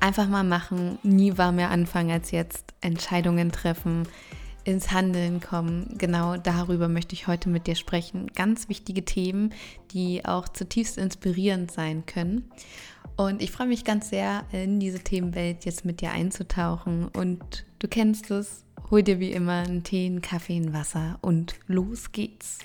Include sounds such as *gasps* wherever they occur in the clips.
einfach mal machen, nie war mehr anfangen als jetzt, Entscheidungen treffen, ins Handeln kommen. Genau darüber möchte ich heute mit dir sprechen. Ganz wichtige Themen, die auch zutiefst inspirierend sein können. Und ich freue mich ganz sehr, in diese Themenwelt jetzt mit dir einzutauchen. Und du kennst es, hol dir wie immer einen Tee, einen Kaffee, ein Wasser und los geht's.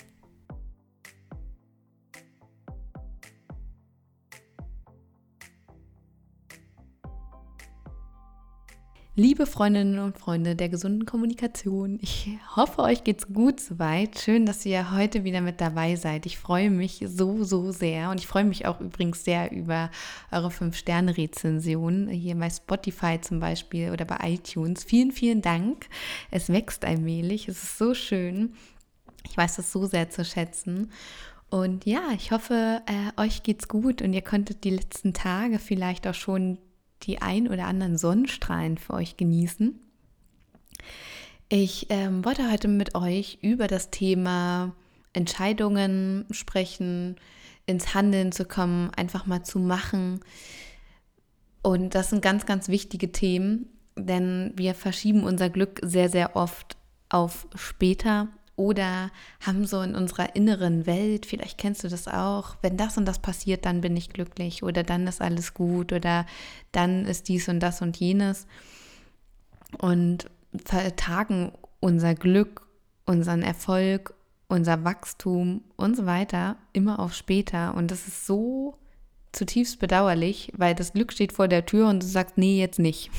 Liebe Freundinnen und Freunde der gesunden Kommunikation, ich hoffe, euch geht's gut soweit. Schön, dass ihr heute wieder mit dabei seid. Ich freue mich so, so sehr und ich freue mich auch übrigens sehr über eure 5-Sterne-Rezensionen hier bei Spotify zum Beispiel oder bei iTunes. Vielen, vielen Dank. Es wächst allmählich. Es ist so schön. Ich weiß das so sehr zu schätzen. Und ja, ich hoffe, äh, euch geht's gut und ihr konntet die letzten Tage vielleicht auch schon die ein oder anderen Sonnenstrahlen für euch genießen. Ich ähm, wollte heute mit euch über das Thema Entscheidungen sprechen, ins Handeln zu kommen, einfach mal zu machen. Und das sind ganz, ganz wichtige Themen, denn wir verschieben unser Glück sehr, sehr oft auf später oder haben so in unserer inneren Welt, vielleicht kennst du das auch, wenn das und das passiert, dann bin ich glücklich oder dann ist alles gut oder dann ist dies und das und jenes und vertagen unser Glück, unseren Erfolg, unser Wachstum und so weiter immer auf später und das ist so zutiefst bedauerlich, weil das Glück steht vor der Tür und du sagst, nee, jetzt nicht.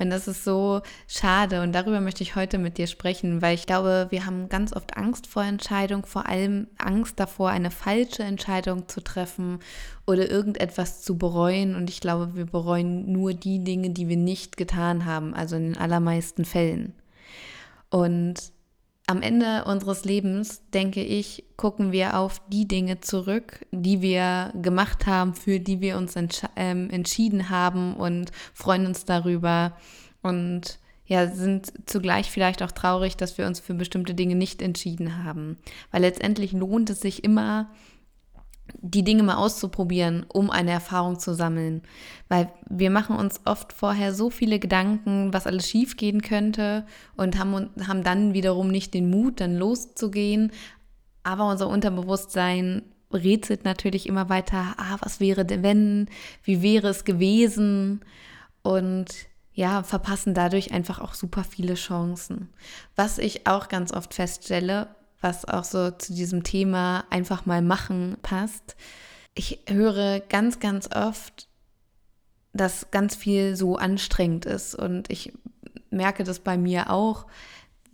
Und das ist so schade und darüber möchte ich heute mit dir sprechen, weil ich glaube, wir haben ganz oft Angst vor Entscheidung, vor allem Angst davor, eine falsche Entscheidung zu treffen oder irgendetwas zu bereuen. Und ich glaube, wir bereuen nur die Dinge, die wir nicht getan haben, also in den allermeisten Fällen. Und am Ende unseres Lebens, denke ich, gucken wir auf die Dinge zurück, die wir gemacht haben, für die wir uns entsch ähm, entschieden haben und freuen uns darüber und ja, sind zugleich vielleicht auch traurig, dass wir uns für bestimmte Dinge nicht entschieden haben. Weil letztendlich lohnt es sich immer, die Dinge mal auszuprobieren, um eine Erfahrung zu sammeln. Weil wir machen uns oft vorher so viele Gedanken, was alles schiefgehen könnte und haben, haben dann wiederum nicht den Mut, dann loszugehen. Aber unser Unterbewusstsein rätselt natürlich immer weiter, ah, was wäre denn wenn, wie wäre es gewesen und ja, verpassen dadurch einfach auch super viele Chancen. Was ich auch ganz oft feststelle, was auch so zu diesem Thema einfach mal machen passt. Ich höre ganz, ganz oft, dass ganz viel so anstrengend ist und ich merke das bei mir auch.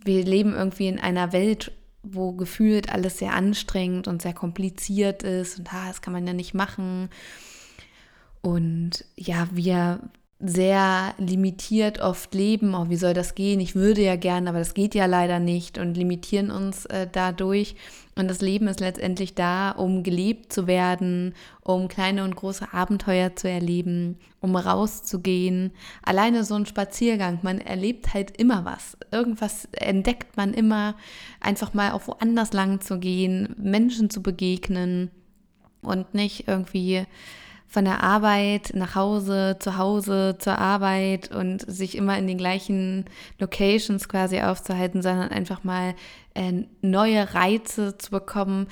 Wir leben irgendwie in einer Welt, wo gefühlt alles sehr anstrengend und sehr kompliziert ist und ah, das kann man ja nicht machen. Und ja, wir sehr limitiert oft leben. Oh, wie soll das gehen? Ich würde ja gern, aber das geht ja leider nicht und limitieren uns äh, dadurch. Und das Leben ist letztendlich da, um gelebt zu werden, um kleine und große Abenteuer zu erleben, um rauszugehen. Alleine so ein Spaziergang, man erlebt halt immer was. Irgendwas entdeckt man immer, einfach mal auch woanders lang zu gehen, Menschen zu begegnen und nicht irgendwie von der Arbeit nach Hause, zu Hause, zur Arbeit und sich immer in den gleichen Locations quasi aufzuhalten, sondern einfach mal äh, neue Reize zu bekommen,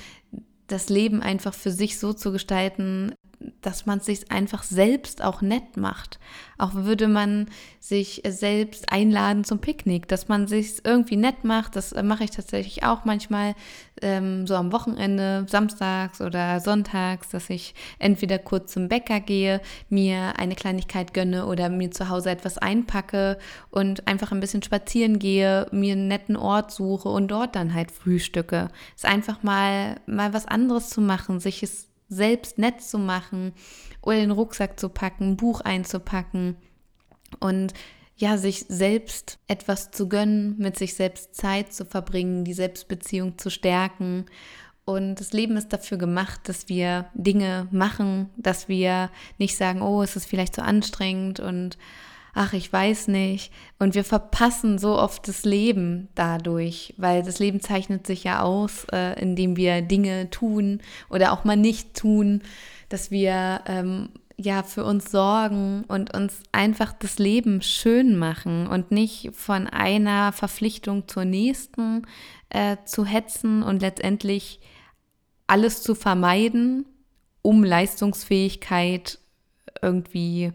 das Leben einfach für sich so zu gestalten, dass man sich einfach selbst auch nett macht. Auch würde man sich selbst einladen zum Picknick, dass man sich irgendwie nett macht. Das mache ich tatsächlich auch manchmal ähm, so am Wochenende, samstags oder sonntags, dass ich entweder kurz zum Bäcker gehe, mir eine Kleinigkeit gönne oder mir zu Hause etwas einpacke und einfach ein bisschen spazieren gehe, mir einen netten Ort suche und dort dann halt frühstücke. Es ist einfach mal, mal was anderes zu machen, sich es selbst nett zu machen oder den Rucksack zu packen, ein Buch einzupacken und ja, sich selbst etwas zu gönnen, mit sich selbst Zeit zu verbringen, die Selbstbeziehung zu stärken. Und das Leben ist dafür gemacht, dass wir Dinge machen, dass wir nicht sagen, oh, es ist vielleicht zu anstrengend und ach, ich weiß nicht. Und wir verpassen so oft das Leben dadurch, weil das Leben zeichnet sich ja aus, äh, indem wir Dinge tun oder auch mal nicht tun, dass wir ähm, ja für uns sorgen und uns einfach das Leben schön machen und nicht von einer Verpflichtung zur nächsten äh, zu hetzen und letztendlich alles zu vermeiden, um Leistungsfähigkeit irgendwie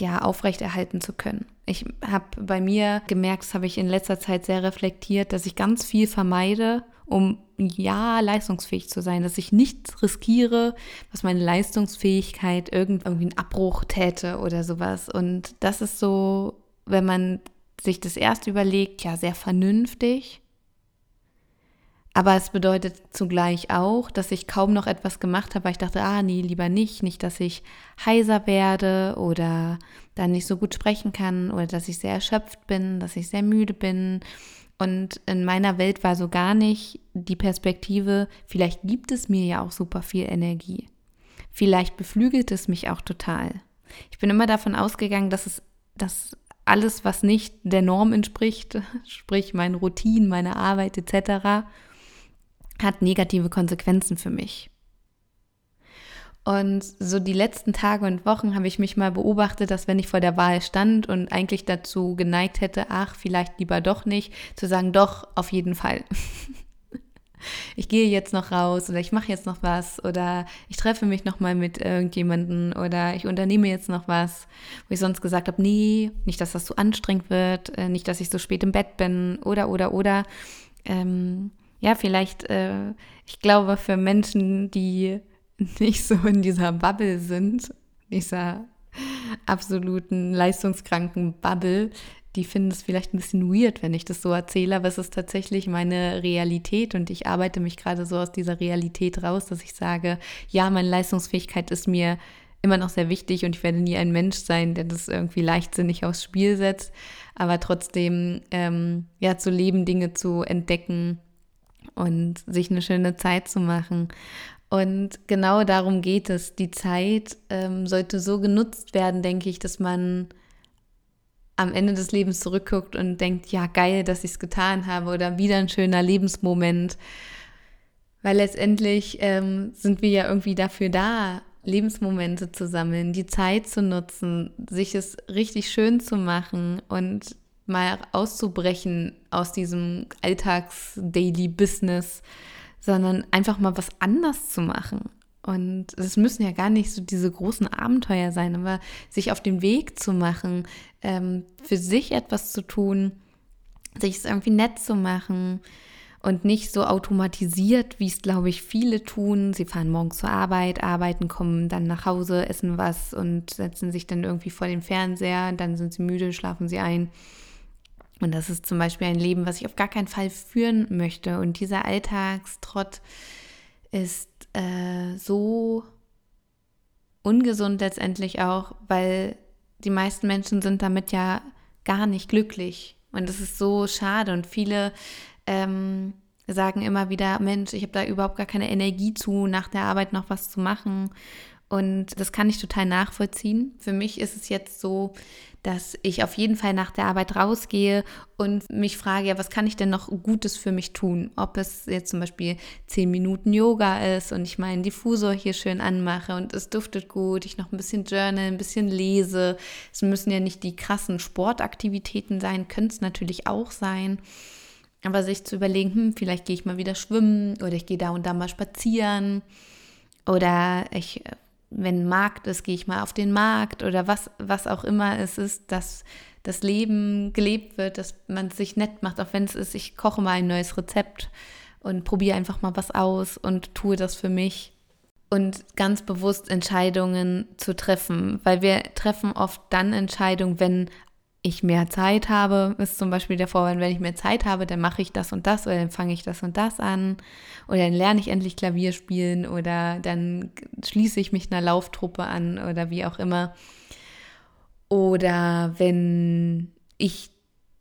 ja aufrechterhalten zu können. Ich habe bei mir gemerkt, das habe ich in letzter Zeit sehr reflektiert, dass ich ganz viel vermeide, um ja leistungsfähig zu sein, dass ich nichts riskiere, was meine Leistungsfähigkeit irgendwie einen Abbruch täte oder sowas. Und das ist so, wenn man sich das erst überlegt, ja sehr vernünftig aber es bedeutet zugleich auch, dass ich kaum noch etwas gemacht habe, weil ich dachte, ah, nee, lieber nicht. Nicht, dass ich heiser werde oder dann nicht so gut sprechen kann oder dass ich sehr erschöpft bin, dass ich sehr müde bin. Und in meiner Welt war so gar nicht die Perspektive, vielleicht gibt es mir ja auch super viel Energie. Vielleicht beflügelt es mich auch total. Ich bin immer davon ausgegangen, dass es, dass alles, was nicht der Norm entspricht, *laughs* sprich meine Routinen, meine Arbeit etc., hat negative Konsequenzen für mich. Und so die letzten Tage und Wochen habe ich mich mal beobachtet, dass wenn ich vor der Wahl stand und eigentlich dazu geneigt hätte, ach, vielleicht lieber doch nicht, zu sagen, doch, auf jeden Fall. *laughs* ich gehe jetzt noch raus oder ich mache jetzt noch was oder ich treffe mich noch mal mit irgendjemanden oder ich unternehme jetzt noch was, wo ich sonst gesagt habe, nee, nicht, dass das so anstrengend wird, äh, nicht, dass ich so spät im Bett bin oder oder oder. Ähm, ja, vielleicht, äh, ich glaube, für Menschen, die *laughs* nicht so in dieser Bubble sind, dieser absoluten leistungskranken Bubble, die finden es vielleicht ein bisschen weird, wenn ich das so erzähle, aber es ist tatsächlich meine Realität und ich arbeite mich gerade so aus dieser Realität raus, dass ich sage, ja, meine Leistungsfähigkeit ist mir immer noch sehr wichtig und ich werde nie ein Mensch sein, der das irgendwie leichtsinnig aufs Spiel setzt, aber trotzdem, ähm, ja, zu leben, Dinge zu entdecken, und sich eine schöne Zeit zu machen. Und genau darum geht es. Die Zeit ähm, sollte so genutzt werden, denke ich, dass man am Ende des Lebens zurückguckt und denkt, ja, geil, dass ich es getan habe oder wieder ein schöner Lebensmoment. Weil letztendlich ähm, sind wir ja irgendwie dafür da, Lebensmomente zu sammeln, die Zeit zu nutzen, sich es richtig schön zu machen und mal auszubrechen aus diesem Alltags-Daily-Business, sondern einfach mal was anders zu machen. Und es müssen ja gar nicht so diese großen Abenteuer sein, aber sich auf den Weg zu machen, ähm, für sich etwas zu tun, sich es irgendwie nett zu machen und nicht so automatisiert, wie es, glaube ich, viele tun. Sie fahren morgens zur Arbeit, arbeiten, kommen dann nach Hause, essen was und setzen sich dann irgendwie vor den Fernseher, dann sind sie müde, schlafen sie ein. Und das ist zum Beispiel ein Leben, was ich auf gar keinen Fall führen möchte. Und dieser Alltagstrott ist äh, so ungesund letztendlich auch, weil die meisten Menschen sind damit ja gar nicht glücklich. Und das ist so schade. Und viele ähm, sagen immer wieder, Mensch, ich habe da überhaupt gar keine Energie zu, nach der Arbeit noch was zu machen. Und das kann ich total nachvollziehen. Für mich ist es jetzt so, dass ich auf jeden Fall nach der Arbeit rausgehe und mich frage, ja, was kann ich denn noch Gutes für mich tun? Ob es jetzt zum Beispiel zehn Minuten Yoga ist und ich meinen Diffusor hier schön anmache und es duftet gut, ich noch ein bisschen journal, ein bisschen lese. Es müssen ja nicht die krassen Sportaktivitäten sein, können es natürlich auch sein. Aber sich zu überlegen, hm, vielleicht gehe ich mal wieder schwimmen oder ich gehe da und da mal spazieren oder ich wenn Markt ist, gehe ich mal auf den Markt oder was, was auch immer es ist, dass das Leben gelebt wird, dass man sich nett macht, auch wenn es ist, ich koche mal ein neues Rezept und probiere einfach mal was aus und tue das für mich. Und ganz bewusst Entscheidungen zu treffen, weil wir treffen oft dann Entscheidungen, wenn ich mehr Zeit habe, ist zum Beispiel der Vorwand, wenn ich mehr Zeit habe, dann mache ich das und das oder dann fange ich das und das an oder dann lerne ich endlich Klavier spielen oder dann schließe ich mich einer Lauftruppe an oder wie auch immer. Oder wenn ich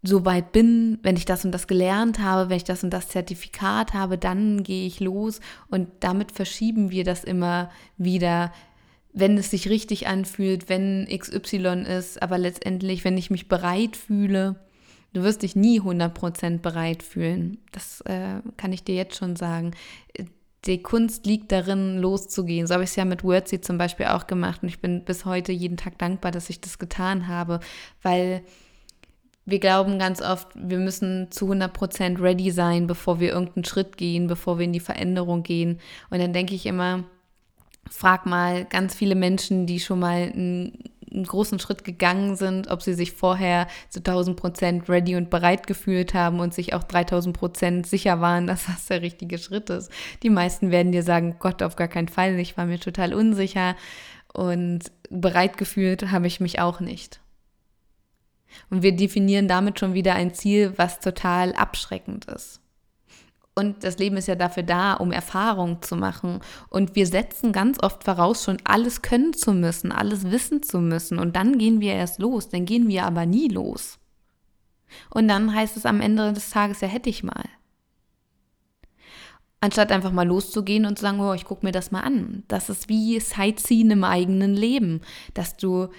so weit bin, wenn ich das und das gelernt habe, wenn ich das und das Zertifikat habe, dann gehe ich los und damit verschieben wir das immer wieder, wenn es sich richtig anfühlt, wenn XY ist, aber letztendlich, wenn ich mich bereit fühle, du wirst dich nie 100% bereit fühlen. Das äh, kann ich dir jetzt schon sagen. Die Kunst liegt darin, loszugehen. So habe ich es ja mit Wordsy zum Beispiel auch gemacht und ich bin bis heute jeden Tag dankbar, dass ich das getan habe, weil wir glauben ganz oft, wir müssen zu 100% ready sein, bevor wir irgendeinen Schritt gehen, bevor wir in die Veränderung gehen. Und dann denke ich immer, frag mal ganz viele Menschen, die schon mal einen, einen großen Schritt gegangen sind, ob sie sich vorher zu 1000% ready und bereit gefühlt haben und sich auch 3000% sicher waren, *laughs* dass das der richtige Schritt ist. Die meisten werden dir sagen, Gott, auf gar keinen Fall, ich war mir total unsicher und bereit gefühlt habe ich mich auch nicht. Und wir definieren damit schon wieder ein Ziel, was total abschreckend ist. Und das Leben ist ja dafür da, um Erfahrung zu machen. Und wir setzen ganz oft voraus, schon alles können zu müssen, alles wissen zu müssen. Und dann gehen wir erst los. Dann gehen wir aber nie los. Und dann heißt es am Ende des Tages, ja, hätte ich mal. Anstatt einfach mal loszugehen und zu sagen, oh, ich gucke mir das mal an. Das ist wie Sightseeing im eigenen Leben, dass du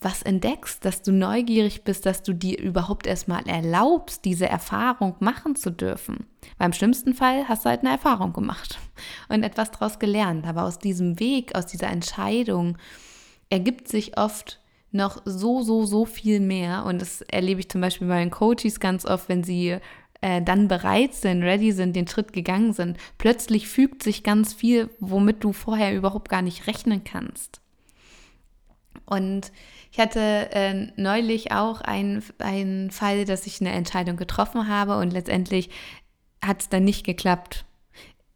was entdeckst, dass du neugierig bist, dass du dir überhaupt erstmal erlaubst, diese Erfahrung machen zu dürfen. Beim schlimmsten Fall hast du halt eine Erfahrung gemacht *laughs* und etwas daraus gelernt. Aber aus diesem Weg, aus dieser Entscheidung ergibt sich oft noch so, so, so viel mehr. Und das erlebe ich zum Beispiel bei den Coaches ganz oft, wenn sie äh, dann bereit sind, ready sind, den Schritt gegangen sind. Plötzlich fügt sich ganz viel, womit du vorher überhaupt gar nicht rechnen kannst. Und ich hatte äh, neulich auch einen Fall, dass ich eine Entscheidung getroffen habe und letztendlich hat es dann nicht geklappt.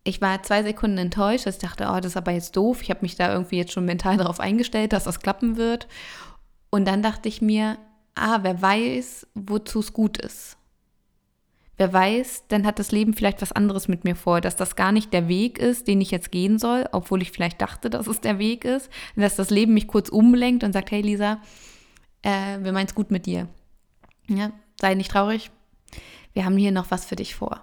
Ich war zwei Sekunden enttäuscht, ich dachte, oh, das ist aber jetzt doof. Ich habe mich da irgendwie jetzt schon mental darauf eingestellt, dass das klappen wird. Und dann dachte ich mir, ah, wer weiß, wozu es gut ist. Wer weiß, dann hat das Leben vielleicht was anderes mit mir vor, dass das gar nicht der Weg ist, den ich jetzt gehen soll, obwohl ich vielleicht dachte, dass es der Weg ist, und dass das Leben mich kurz umlenkt und sagt, hey Lisa, äh, wir meinen es gut mit dir. Ja, sei nicht traurig, wir haben hier noch was für dich vor.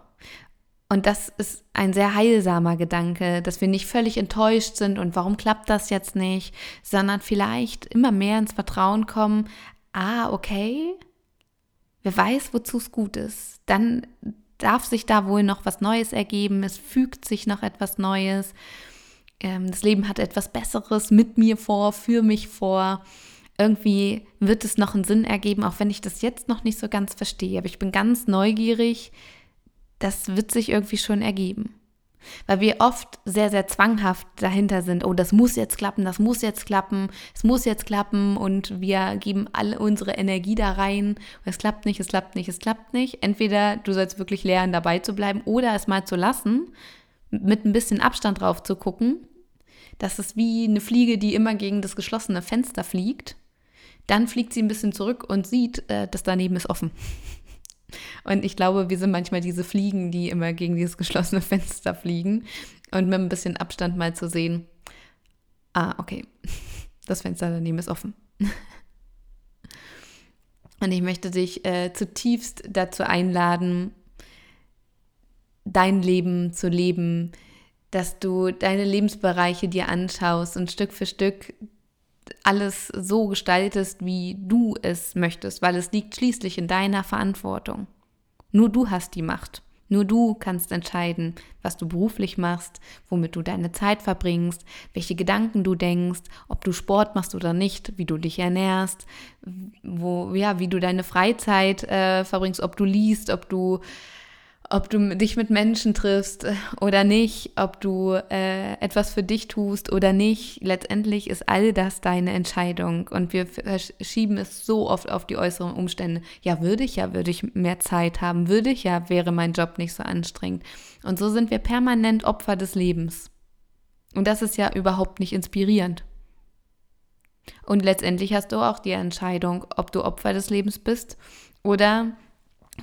Und das ist ein sehr heilsamer Gedanke, dass wir nicht völlig enttäuscht sind und warum klappt das jetzt nicht, sondern vielleicht immer mehr ins Vertrauen kommen, ah, okay, wer weiß, wozu es gut ist, dann darf sich da wohl noch was Neues ergeben, es fügt sich noch etwas Neues, ähm, das Leben hat etwas Besseres mit mir vor, für mich vor. Irgendwie wird es noch einen Sinn ergeben, auch wenn ich das jetzt noch nicht so ganz verstehe. Aber ich bin ganz neugierig. Das wird sich irgendwie schon ergeben. Weil wir oft sehr, sehr zwanghaft dahinter sind. Oh, das muss jetzt klappen, das muss jetzt klappen, es muss jetzt klappen und wir geben alle unsere Energie da rein. Es klappt nicht, es klappt nicht, es klappt nicht. Entweder du sollst wirklich lernen, dabei zu bleiben oder es mal zu lassen, mit ein bisschen Abstand drauf zu gucken. Das ist wie eine Fliege, die immer gegen das geschlossene Fenster fliegt. Dann fliegt sie ein bisschen zurück und sieht, äh, das daneben ist offen. Und ich glaube, wir sind manchmal diese Fliegen, die immer gegen dieses geschlossene *laughs* Fenster fliegen. Und mit ein bisschen Abstand mal zu sehen, ah, okay, *laughs* das Fenster daneben ist offen. *laughs* Und ich möchte dich äh, zutiefst dazu einladen, dein Leben zu leben, dass du deine Lebensbereiche dir anschaust und Stück für Stück alles so gestaltest, wie du es möchtest, weil es liegt schließlich in deiner Verantwortung. Nur du hast die Macht. Nur du kannst entscheiden, was du beruflich machst, womit du deine Zeit verbringst, welche Gedanken du denkst, ob du Sport machst oder nicht, wie du dich ernährst, wo, ja, wie du deine Freizeit äh, verbringst, ob du liest, ob du ob du dich mit Menschen triffst äh, oder nicht, ob du äh, etwas für dich tust oder nicht. Letztendlich ist all das deine Entscheidung und wir schieben es so oft auf die äußeren Umstände. Ja, würde ich ja, würde ich mehr Zeit haben, würde ich ja, wäre mein Job nicht so anstrengend. Und so sind wir permanent Opfer des Lebens. Und das ist ja überhaupt nicht inspirierend. Und letztendlich hast du auch die Entscheidung, ob du Opfer des Lebens bist oder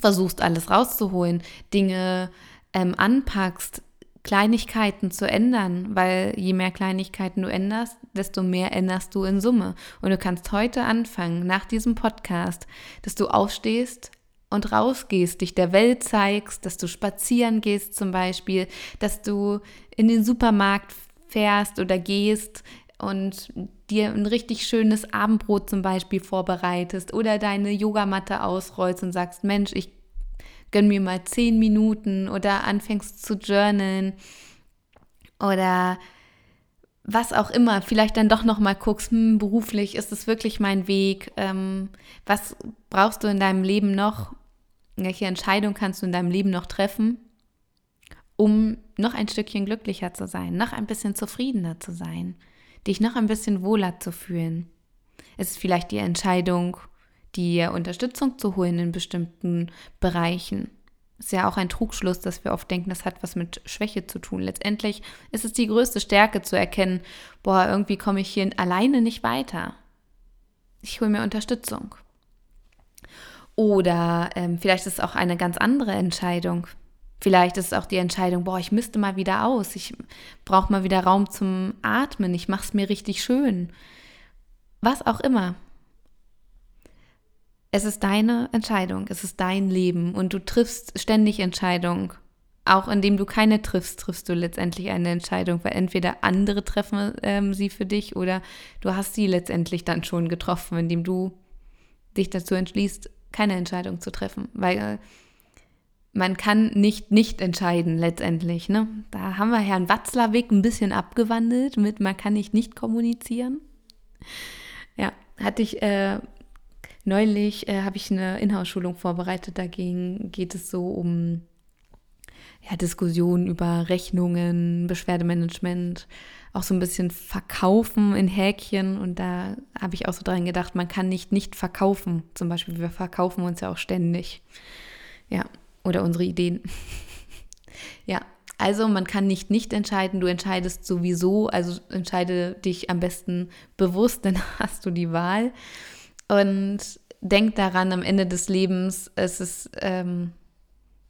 versuchst alles rauszuholen, Dinge ähm, anpackst, Kleinigkeiten zu ändern, weil je mehr Kleinigkeiten du änderst, desto mehr änderst du in Summe. Und du kannst heute anfangen, nach diesem Podcast, dass du aufstehst und rausgehst, dich der Welt zeigst, dass du spazieren gehst zum Beispiel, dass du in den Supermarkt fährst oder gehst und dir ein richtig schönes Abendbrot zum Beispiel vorbereitest oder deine Yogamatte ausrollst und sagst, Mensch, ich gönn mir mal zehn Minuten oder anfängst zu journalen oder was auch immer, vielleicht dann doch noch mal guckst, hm, beruflich ist es wirklich mein Weg, ähm, was brauchst du in deinem Leben noch, welche Entscheidung kannst du in deinem Leben noch treffen, um noch ein Stückchen glücklicher zu sein, noch ein bisschen zufriedener zu sein, dich noch ein bisschen wohler zu fühlen. Es ist vielleicht die Entscheidung, dir Unterstützung zu holen in bestimmten Bereichen. Ist ja auch ein Trugschluss, dass wir oft denken, das hat was mit Schwäche zu tun. Letztendlich ist es die größte Stärke zu erkennen, boah, irgendwie komme ich hier alleine nicht weiter. Ich hole mir Unterstützung. Oder ähm, vielleicht ist es auch eine ganz andere Entscheidung. Vielleicht ist es auch die Entscheidung, boah, ich müsste mal wieder aus. Ich brauche mal wieder Raum zum Atmen. Ich mache es mir richtig schön. Was auch immer. Es ist deine Entscheidung, es ist dein Leben und du triffst ständig Entscheidungen. Auch indem du keine triffst, triffst du letztendlich eine Entscheidung, weil entweder andere treffen ähm, sie für dich oder du hast sie letztendlich dann schon getroffen, indem du dich dazu entschließt, keine Entscheidung zu treffen, weil man kann nicht nicht entscheiden letztendlich. Ne? Da haben wir Herrn Watzlawick ein bisschen abgewandelt mit man kann nicht nicht kommunizieren. Ja, hatte ich äh, Neulich äh, habe ich eine Inhouse-Schulung vorbereitet, dagegen geht es so um ja, Diskussionen über Rechnungen, Beschwerdemanagement, auch so ein bisschen Verkaufen in Häkchen. Und da habe ich auch so dran gedacht, man kann nicht nicht verkaufen. Zum Beispiel, wir verkaufen uns ja auch ständig. Ja, oder unsere Ideen. *laughs* ja, also man kann nicht nicht entscheiden, du entscheidest sowieso, also entscheide dich am besten bewusst, *laughs* dann hast du die Wahl. Und denk daran, am Ende des Lebens, es ist, ähm,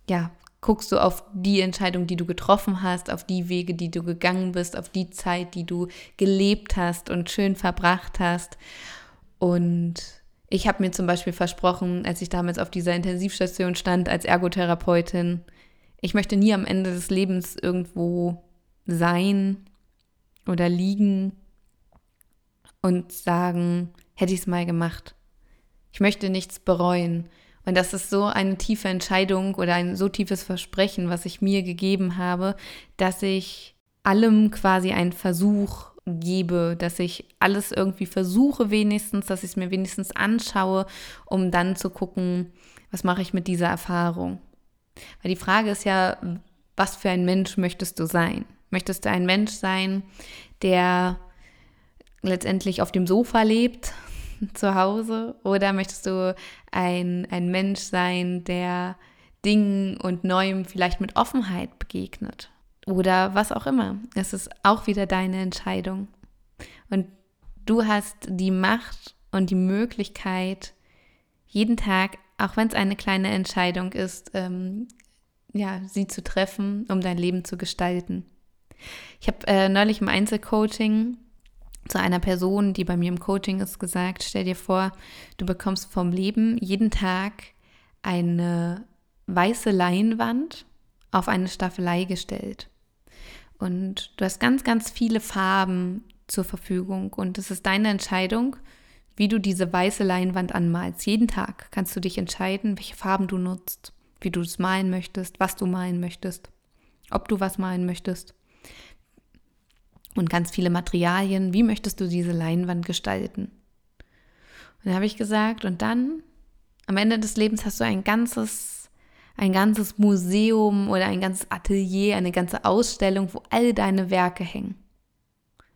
ja, guckst du auf die Entscheidung, die du getroffen hast, auf die Wege, die du gegangen bist, auf die Zeit, die du gelebt hast und schön verbracht hast. Und ich habe mir zum Beispiel versprochen, als ich damals auf dieser Intensivstation stand als Ergotherapeutin, ich möchte nie am Ende des Lebens irgendwo sein oder liegen und sagen, hätte ich es mal gemacht. Ich möchte nichts bereuen. Und das ist so eine tiefe Entscheidung oder ein so tiefes Versprechen, was ich mir gegeben habe, dass ich allem quasi einen Versuch gebe, dass ich alles irgendwie versuche wenigstens, dass ich es mir wenigstens anschaue, um dann zu gucken, was mache ich mit dieser Erfahrung. Weil die Frage ist ja, was für ein Mensch möchtest du sein? Möchtest du ein Mensch sein, der letztendlich auf dem Sofa lebt, *laughs* zu Hause oder möchtest du ein, ein Mensch sein, der Dingen und Neuem vielleicht mit Offenheit begegnet? Oder was auch immer. Es ist auch wieder deine Entscheidung. Und du hast die Macht und die Möglichkeit, jeden Tag, auch wenn es eine kleine Entscheidung ist, ähm, ja, sie zu treffen, um dein Leben zu gestalten. Ich habe äh, neulich im Einzelcoaching zu einer Person, die bei mir im Coaching ist, gesagt, stell dir vor, du bekommst vom Leben jeden Tag eine weiße Leinwand auf eine Staffelei gestellt. Und du hast ganz, ganz viele Farben zur Verfügung und es ist deine Entscheidung, wie du diese weiße Leinwand anmalst. Jeden Tag kannst du dich entscheiden, welche Farben du nutzt, wie du es malen möchtest, was du malen möchtest, ob du was malen möchtest und ganz viele Materialien. Wie möchtest du diese Leinwand gestalten? Und dann habe ich gesagt, und dann am Ende des Lebens hast du ein ganzes, ein ganzes Museum oder ein ganzes Atelier, eine ganze Ausstellung, wo all deine Werke hängen.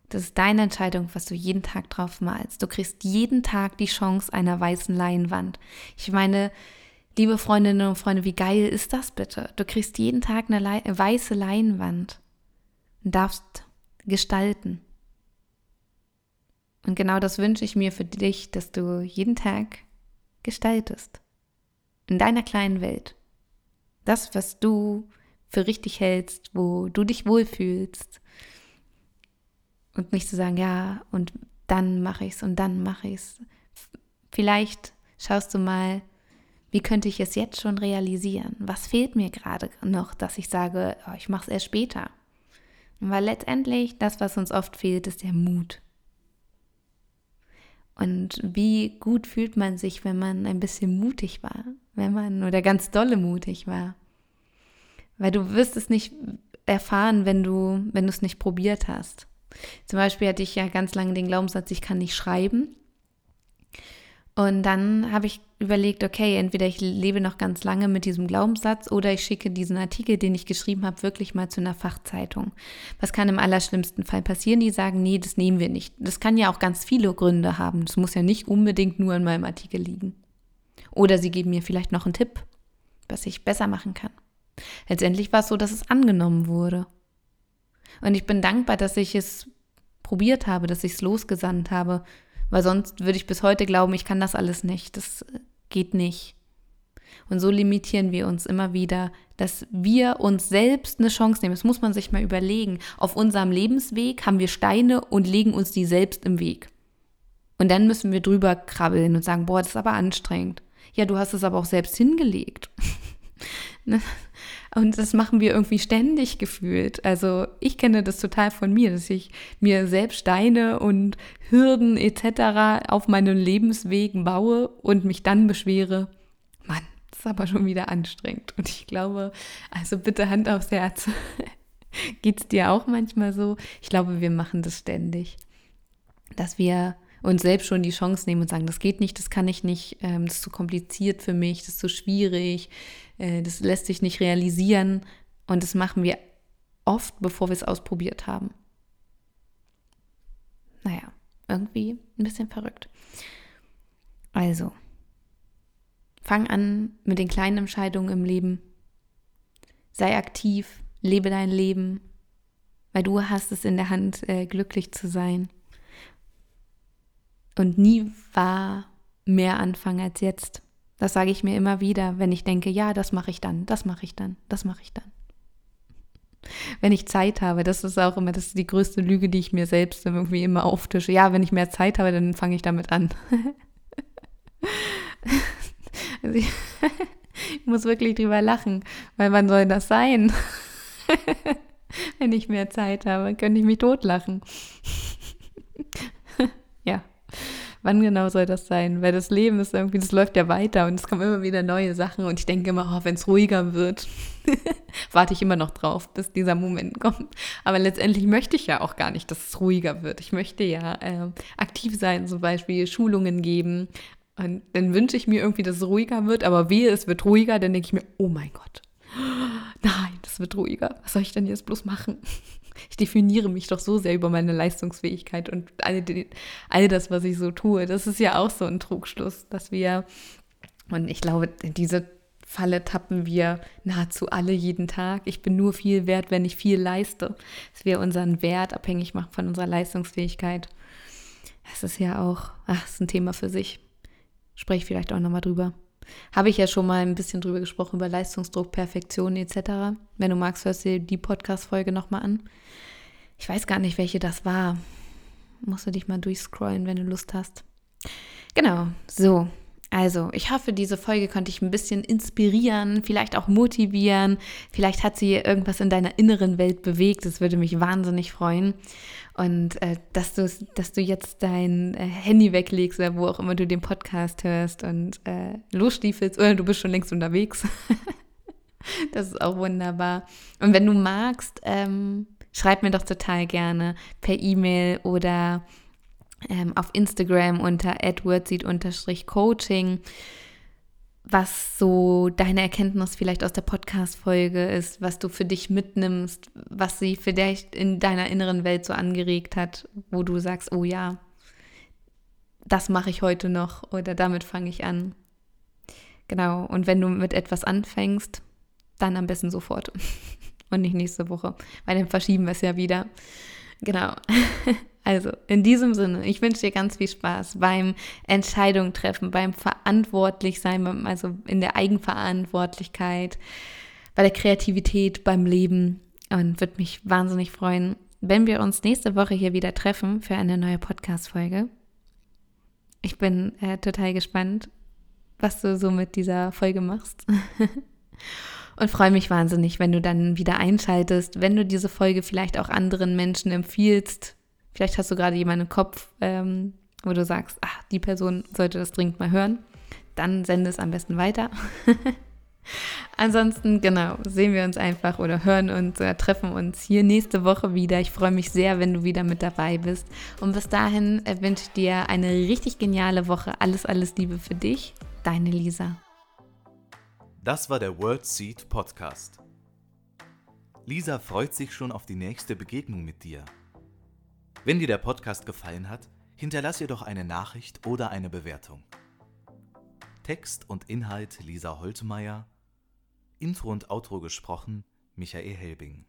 Das ist deine Entscheidung, was du jeden Tag drauf malst. Du kriegst jeden Tag die Chance einer weißen Leinwand. Ich meine, liebe Freundinnen und Freunde, wie geil ist das bitte? Du kriegst jeden Tag eine Le weiße Leinwand und darfst gestalten. Und genau das wünsche ich mir für dich, dass du jeden Tag gestaltest. In deiner kleinen Welt. Das, was du für richtig hältst, wo du dich wohlfühlst. Und nicht zu sagen, ja, und dann mache ich es und dann mache ich es. Vielleicht schaust du mal, wie könnte ich es jetzt schon realisieren? Was fehlt mir gerade noch, dass ich sage, oh, ich mache es erst später? Weil letztendlich das, was uns oft fehlt, ist der Mut. Und wie gut fühlt man sich, wenn man ein bisschen mutig war, wenn man oder ganz dolle mutig war. Weil du wirst es nicht erfahren, wenn du, wenn du es nicht probiert hast. Zum Beispiel hatte ich ja ganz lange den Glaubenssatz, ich kann nicht schreiben. Und dann habe ich überlegt, okay, entweder ich lebe noch ganz lange mit diesem Glaubenssatz oder ich schicke diesen Artikel, den ich geschrieben habe, wirklich mal zu einer Fachzeitung. Was kann im allerschlimmsten Fall passieren? Die sagen, nee, das nehmen wir nicht. Das kann ja auch ganz viele Gründe haben. Das muss ja nicht unbedingt nur in meinem Artikel liegen. Oder sie geben mir vielleicht noch einen Tipp, was ich besser machen kann. Letztendlich war es so, dass es angenommen wurde. Und ich bin dankbar, dass ich es probiert habe, dass ich es losgesandt habe, weil sonst würde ich bis heute glauben, ich kann das alles nicht. Das geht nicht. Und so limitieren wir uns immer wieder, dass wir uns selbst eine Chance nehmen. Das muss man sich mal überlegen. Auf unserem Lebensweg haben wir Steine und legen uns die selbst im Weg. Und dann müssen wir drüber krabbeln und sagen, boah, das ist aber anstrengend. Ja, du hast es aber auch selbst hingelegt. *laughs* Ne? Und das machen wir irgendwie ständig gefühlt. Also ich kenne das total von mir, dass ich mir selbst Steine und Hürden etc. auf meinen Lebenswegen baue und mich dann beschwere, Mann, das ist aber schon wieder anstrengend. Und ich glaube, also bitte Hand aufs Herz. *laughs* Geht es dir auch manchmal so? Ich glaube, wir machen das ständig. Dass wir uns selbst schon die Chance nehmen und sagen, das geht nicht, das kann ich nicht, ähm, das ist zu kompliziert für mich, das ist zu schwierig, äh, das lässt sich nicht realisieren und das machen wir oft, bevor wir es ausprobiert haben. Naja, irgendwie ein bisschen verrückt. Also, fang an mit den kleinen Entscheidungen im Leben. Sei aktiv, lebe dein Leben, weil du hast es in der Hand, äh, glücklich zu sein. Und nie war mehr Anfang als jetzt. Das sage ich mir immer wieder, wenn ich denke, ja, das mache ich dann, das mache ich dann, das mache ich dann. Wenn ich Zeit habe, das ist auch immer, das ist die größte Lüge, die ich mir selbst irgendwie immer auftische. Ja, wenn ich mehr Zeit habe, dann fange ich damit an. *laughs* also ich, *laughs* ich muss wirklich drüber lachen, weil wann soll das sein? *laughs* wenn ich mehr Zeit habe, könnte ich mich totlachen. Wann genau soll das sein? Weil das Leben ist irgendwie, das läuft ja weiter und es kommen immer wieder neue Sachen und ich denke immer, oh, wenn es ruhiger wird, *laughs* warte ich immer noch drauf, bis dieser Moment *laughs* kommt. Aber letztendlich möchte ich ja auch gar nicht, dass es ruhiger wird. Ich möchte ja äh, aktiv sein, zum Beispiel Schulungen geben. Und dann wünsche ich mir irgendwie, dass es ruhiger wird, aber wehe, es wird ruhiger, dann denke ich mir, oh mein Gott, *gasps* nein, das wird ruhiger. Was soll ich denn jetzt bloß machen? *laughs* ich definiere mich doch so sehr über meine Leistungsfähigkeit und all, all das, was ich so tue. Das ist ja auch so ein Trugschluss, dass wir, und ich glaube, in diese Falle tappen wir nahezu alle jeden Tag. Ich bin nur viel wert, wenn ich viel leiste. Dass wir unseren Wert abhängig machen von unserer Leistungsfähigkeit. Das ist ja auch, ach, ist ein Thema für sich. Spreche vielleicht auch nochmal drüber. Habe ich ja schon mal ein bisschen drüber gesprochen, über Leistungsdruck, Perfektion etc. Wenn du magst, hörst du die Podcast-Folge nochmal an. Ich weiß gar nicht, welche das war. Musst du dich mal durchscrollen, wenn du Lust hast. Genau, so. Also, ich hoffe, diese Folge konnte ich ein bisschen inspirieren, vielleicht auch motivieren. Vielleicht hat sie irgendwas in deiner inneren Welt bewegt. Das würde mich wahnsinnig freuen. Und äh, dass, du, dass du jetzt dein äh, Handy weglegst oder wo auch immer du den Podcast hörst und äh, losstiefelst oder du bist schon längst unterwegs. *laughs* das ist auch wunderbar. Und wenn du magst, ähm, schreib mir doch total gerne per E-Mail oder ähm, auf Instagram unter adwordseed-coaching, was so deine Erkenntnis vielleicht aus der Podcast-Folge ist, was du für dich mitnimmst, was sie vielleicht in deiner inneren Welt so angeregt hat, wo du sagst, oh ja, das mache ich heute noch oder damit fange ich an. Genau, und wenn du mit etwas anfängst, dann am besten sofort. *laughs* und nicht nächste Woche, weil dann verschieben wir es ja wieder. Genau. *laughs* Also in diesem Sinne, ich wünsche dir ganz viel Spaß beim Entscheidung treffen, beim Verantwortlichsein, also in der Eigenverantwortlichkeit, bei der Kreativität, beim Leben und würde mich wahnsinnig freuen, wenn wir uns nächste Woche hier wieder treffen für eine neue Podcast-Folge. Ich bin äh, total gespannt, was du so mit dieser Folge machst. *laughs* und freue mich wahnsinnig, wenn du dann wieder einschaltest, wenn du diese Folge vielleicht auch anderen Menschen empfiehlst. Vielleicht hast du gerade jemanden im Kopf, ähm, wo du sagst, ach, die Person sollte das dringend mal hören. Dann sende es am besten weiter. *laughs* Ansonsten, genau, sehen wir uns einfach oder hören uns oder treffen uns hier nächste Woche wieder. Ich freue mich sehr, wenn du wieder mit dabei bist. Und bis dahin äh, wünsche ich dir eine richtig geniale Woche. Alles, alles Liebe für dich. Deine Lisa. Das war der World Seed Podcast. Lisa freut sich schon auf die nächste Begegnung mit dir. Wenn dir der Podcast gefallen hat, hinterlass ihr doch eine Nachricht oder eine Bewertung. Text und Inhalt Lisa Holtmeier Intro und Outro gesprochen Michael Helbing.